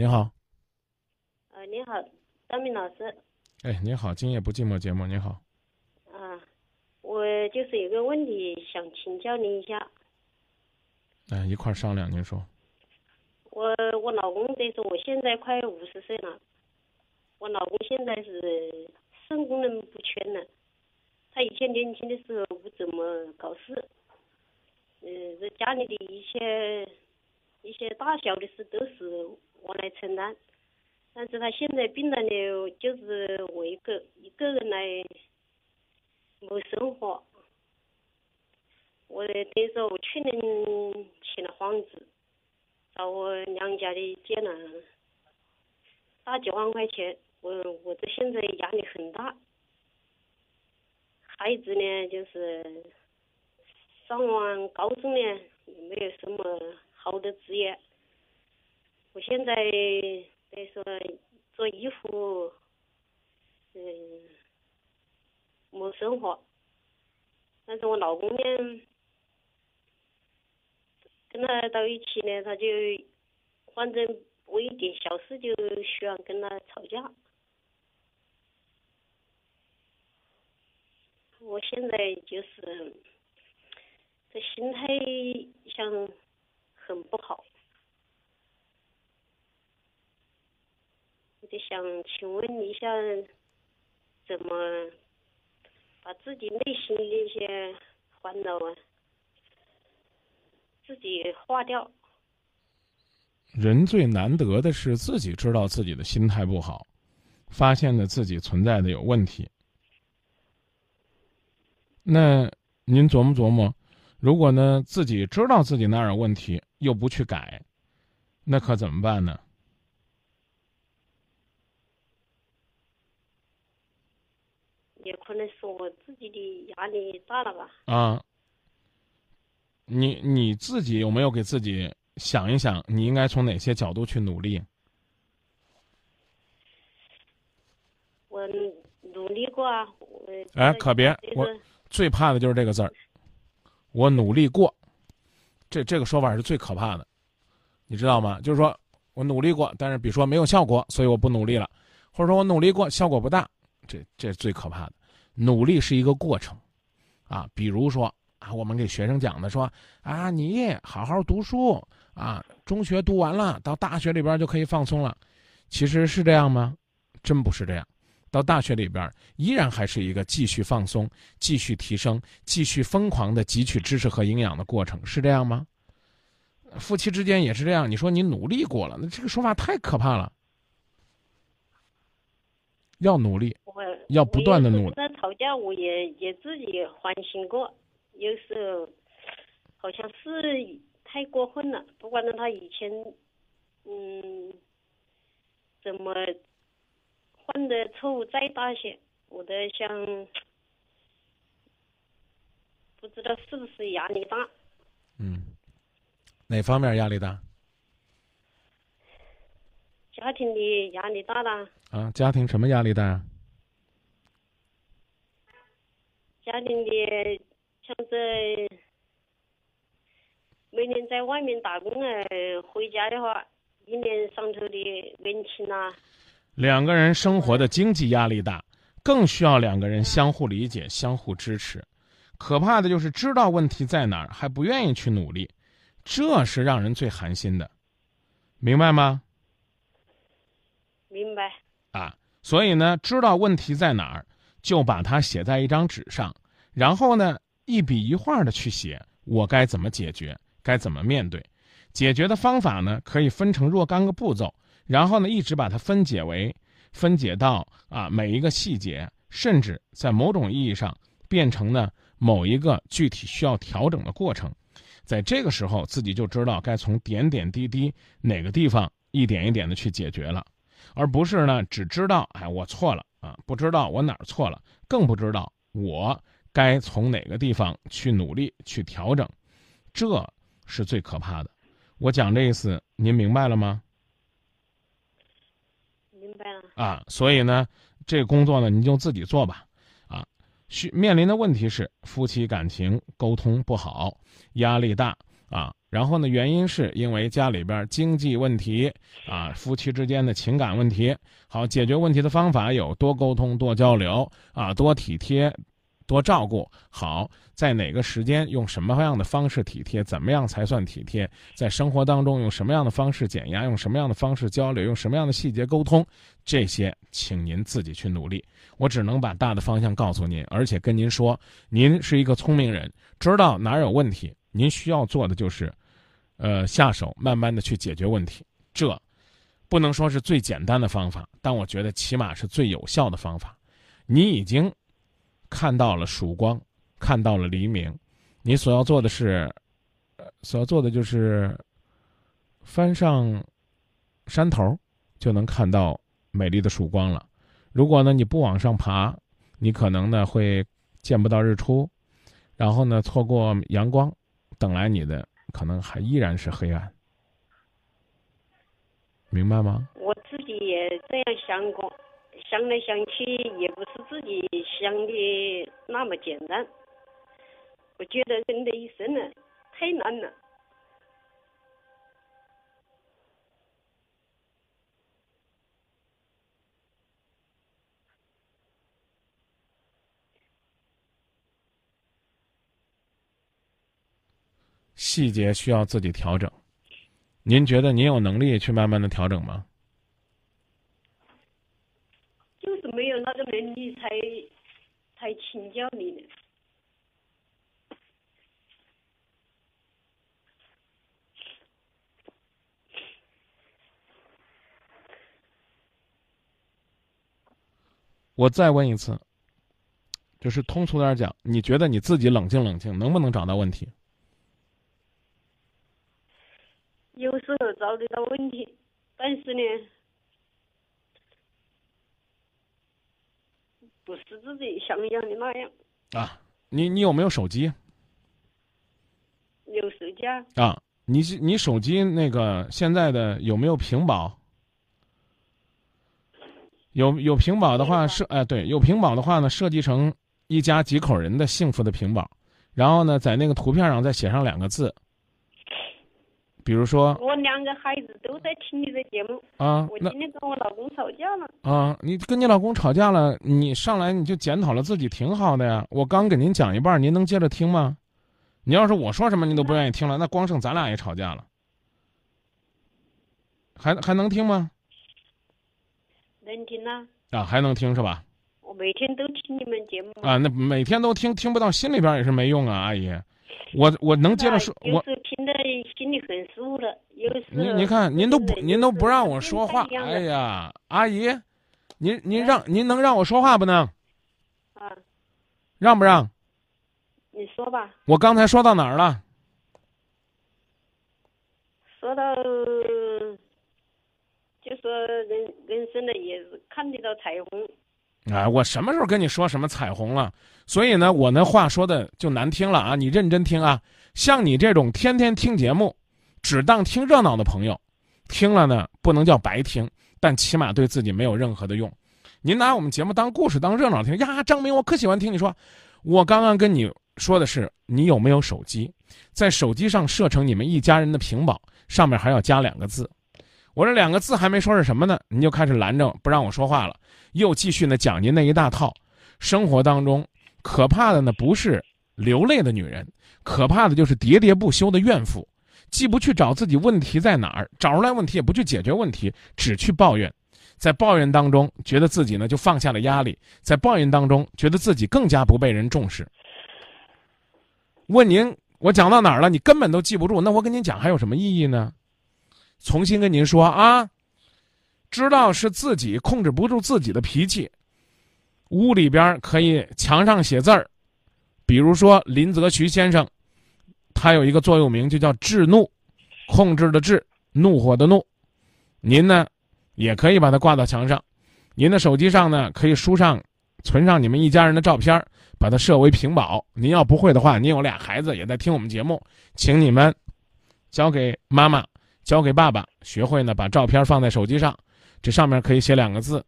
您好，呃，你好，张明老师。哎，您好，今夜不寂寞节目，您好。啊，我就是有个问题想请教您一下。哎，一块儿商量，您说。我我老公得说，我现在快五十岁了，我老公现在是肾功能不全了。他以前年轻的时候不怎么搞事，嗯，这家里的一些一些大小的事都是我来承担。但是他现在病了呢，就是我一个一个人来谋生活。我等于说，我去年请了房子，找我娘家的借了大几万块钱，我我这现在压力很大。孩子呢，就是上完高中呢，也没有什么好的职业。我现在。等于说做衣服，嗯，谋生活。但是我老公呢，跟他到一起呢，他就反正我一点小事就喜欢跟他吵架。我现在就是这心态像很不好。就想请问一下，怎么把自己内心的一些烦恼啊，自己化掉？人最难得的是自己知道自己的心态不好，发现了自己存在的有问题。那您琢磨琢磨，如果呢自己知道自己哪有问题，又不去改，那可怎么办呢？也可能是我自己的压力大了吧。啊，你你自己有没有给自己想一想，你应该从哪些角度去努力？我努力过啊。哎，可别，我最怕的就是这个字儿。我努力过，这这个说法是最可怕的，你知道吗？就是说我努力过，但是比如说没有效果，所以我不努力了，或者说我努力过，效果不大。这这是最可怕的，努力是一个过程，啊，比如说啊，我们给学生讲的说啊，你好好读书啊，中学读完了，到大学里边就可以放松了，其实是这样吗？真不是这样，到大学里边依然还是一个继续放松、继续提升、继续疯狂的汲取知识和营养的过程，是这样吗？夫妻之间也是这样，你说你努力过了，那这个说法太可怕了。要努力，要不断的努力。那吵架，我也也自己反省过，有时候好像是太过分了。不管他以前，嗯，怎么犯的错误再大些，我都想，不知道是不是压力大。嗯，哪方面压力大？家庭的压力大了啊！家庭什么压力大？家庭的像这每年在外面打工啊，回家的话，一年上头的人情啊。两个人生活的经济压力大，更需要两个人相互理解、相互支持。可怕的就是知道问题在哪儿还不愿意去努力，这是让人最寒心的，明白吗？明白啊，所以呢，知道问题在哪儿，就把它写在一张纸上，然后呢，一笔一画的去写我该怎么解决，该怎么面对。解决的方法呢，可以分成若干个步骤，然后呢，一直把它分解为分解到啊每一个细节，甚至在某种意义上变成呢某一个具体需要调整的过程。在这个时候，自己就知道该从点点滴滴哪个地方一点一点的去解决了。而不是呢，只知道哎我错了啊，不知道我哪儿错了，更不知道我该从哪个地方去努力去调整，这是最可怕的。我讲这意思，您明白了吗？明白了。啊，所以呢，这个工作呢，您就自己做吧。啊，需面临的问题是夫妻感情沟通不好，压力大啊。然后呢，原因是因为家里边经济问题啊，夫妻之间的情感问题。好，解决问题的方法有多沟通、多交流啊，多体贴。多照顾好，在哪个时间用什么样的方式体贴？怎么样才算体贴？在生活当中用什么样的方式减压？用什么样的方式交流？用什么样的细节沟通？这些，请您自己去努力。我只能把大的方向告诉您，而且跟您说，您是一个聪明人，知道哪有问题。您需要做的就是，呃，下手慢慢的去解决问题。这，不能说是最简单的方法，但我觉得起码是最有效的方法。你已经。看到了曙光，看到了黎明，你所要做的是，呃所要做的就是翻上山头，就能看到美丽的曙光了。如果呢你不往上爬，你可能呢会见不到日出，然后呢错过阳光，等来你的可能还依然是黑暗。明白吗？我自己也这样想过。想来想去，也不是自己想的那么简单。我觉得人的一生呢，太难了。细节需要自己调整。您觉得您有能力去慢慢的调整吗？就是没有那个能力，才才请教你的。我再问一次，就是通俗点讲，你觉得你自己冷静冷静，能不能找到问题？有时候找得到问题，但是呢。不是自己想要的那样啊！你你有没有手机？有手机啊！啊，你你手机那个现在的有没有屏保？有有屏保的话设哎对，有屏保的话呢，设计成一家几口人的幸福的屏保，然后呢，在那个图片上再写上两个字。比如说，我两个孩子都在听你的节目啊。我今天跟我老公吵架了啊。你跟你老公吵架了，你上来你就检讨了自己，挺好的呀。我刚给您讲一半，您能接着听吗？你要是我说什么您都不愿意听了，那光剩咱俩也吵架了。还还能听吗？能听啊。啊，还能听是吧？我每天都听你们节目啊。那每天都听，听不到心里边也是没用啊，阿姨。我我能接着说，我听得心里很舒服的。有时您您看，您都不您都不让我说话，哎呀，阿姨，您您让您能让我说话不能？啊，让不让？你说吧。我刚才说到哪儿了？说到，就说人人生的也是看得到彩虹。啊，我什么时候跟你说什么彩虹了？所以呢，我那话说的就难听了啊！你认真听啊！像你这种天天听节目，只当听热闹的朋友，听了呢不能叫白听，但起码对自己没有任何的用。您拿我们节目当故事、当热闹听呀？张明，我可喜欢听你说。我刚刚跟你说的是，你有没有手机？在手机上设成你们一家人的屏保，上面还要加两个字。我这两个字还没说是什么呢，您就开始拦着不让我说话了。又继续呢讲您那一大套，生活当中可怕的呢不是流泪的女人，可怕的就是喋喋不休的怨妇，既不去找自己问题在哪儿，找出来问题也不去解决问题，只去抱怨，在抱怨当中觉得自己呢就放下了压力，在抱怨当中觉得自己更加不被人重视。问您，我讲到哪儿了？你根本都记不住，那我跟您讲还有什么意义呢？重新跟您说啊。知道是自己控制不住自己的脾气，屋里边可以墙上写字儿，比如说林则徐先生，他有一个座右铭就叫“制怒”，控制的“制”，怒火的“怒”。您呢，也可以把它挂到墙上。您的手机上呢，可以书上存上你们一家人的照片，把它设为屏保。您要不会的话，您有俩孩子也在听我们节目，请你们交给妈妈，交给爸爸，学会呢把照片放在手机上。这上面可以写两个字，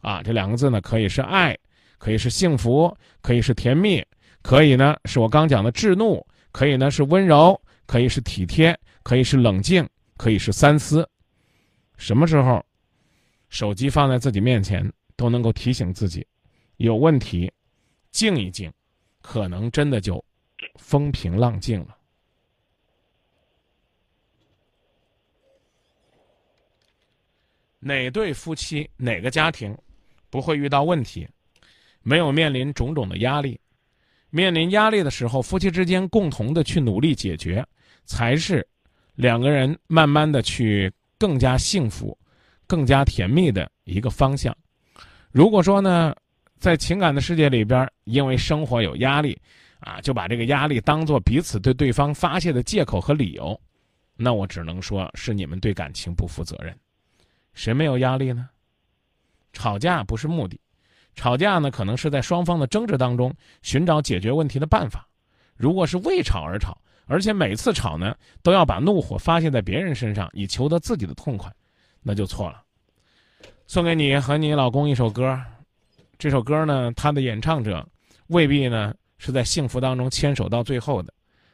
啊，这两个字呢，可以是爱，可以是幸福，可以是甜蜜，可以呢是我刚讲的制怒，可以呢是温柔，可以是体贴，可以是冷静，可以是三思。什么时候，手机放在自己面前，都能够提醒自己，有问题，静一静，可能真的就风平浪静了。哪对夫妻，哪个家庭，不会遇到问题，没有面临种种的压力？面临压力的时候，夫妻之间共同的去努力解决，才是两个人慢慢的去更加幸福、更加甜蜜的一个方向。如果说呢，在情感的世界里边，因为生活有压力，啊，就把这个压力当做彼此对对方发泄的借口和理由，那我只能说是你们对感情不负责任。谁没有压力呢？吵架不是目的。吵架呢，可能是在双方的争执当中寻找解决问题的办法。如果是为吵而吵，而且每次吵呢都要把怒火发泄在别人身上，以求得自己的痛快，那就错了。送给你和你老公一首歌，这首歌呢，他的演唱者未必呢是在幸福当中牵手到最后的，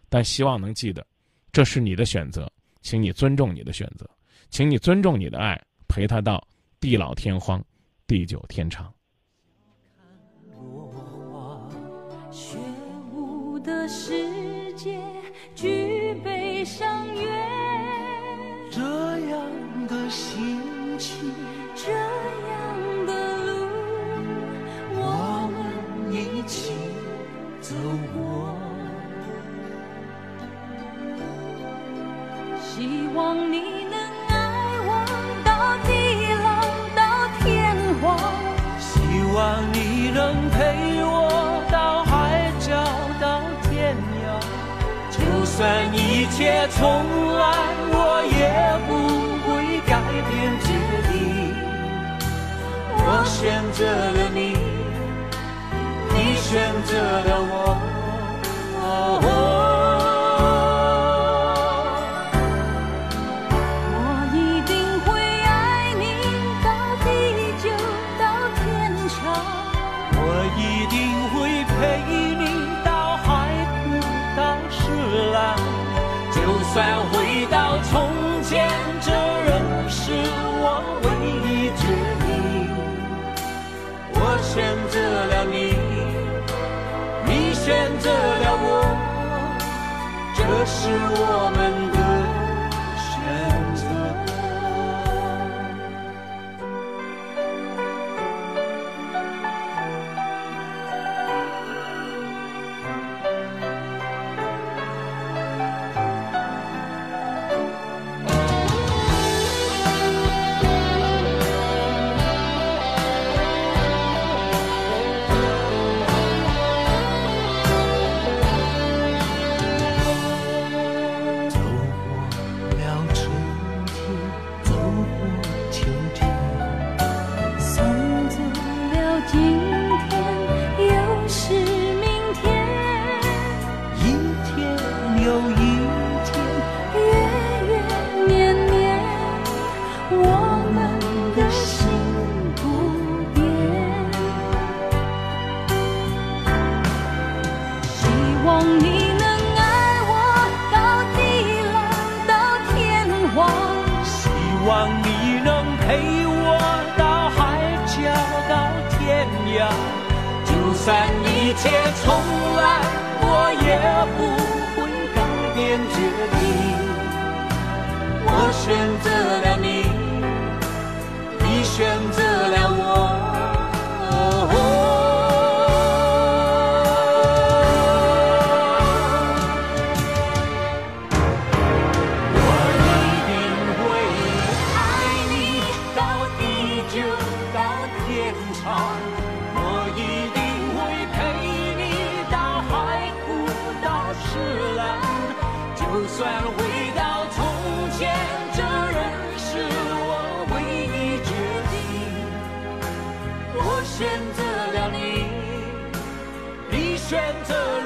但希望能记得，这是你的选择，请你尊重你的选择，请你尊重你的爱，陪他到地老天荒，地久天长。雪舞的世界，举杯赏月。这样择了你，你选择了我。我一定会爱你到地久到天长，我一定会陪你到海枯到石烂，就算回到从前，有一选择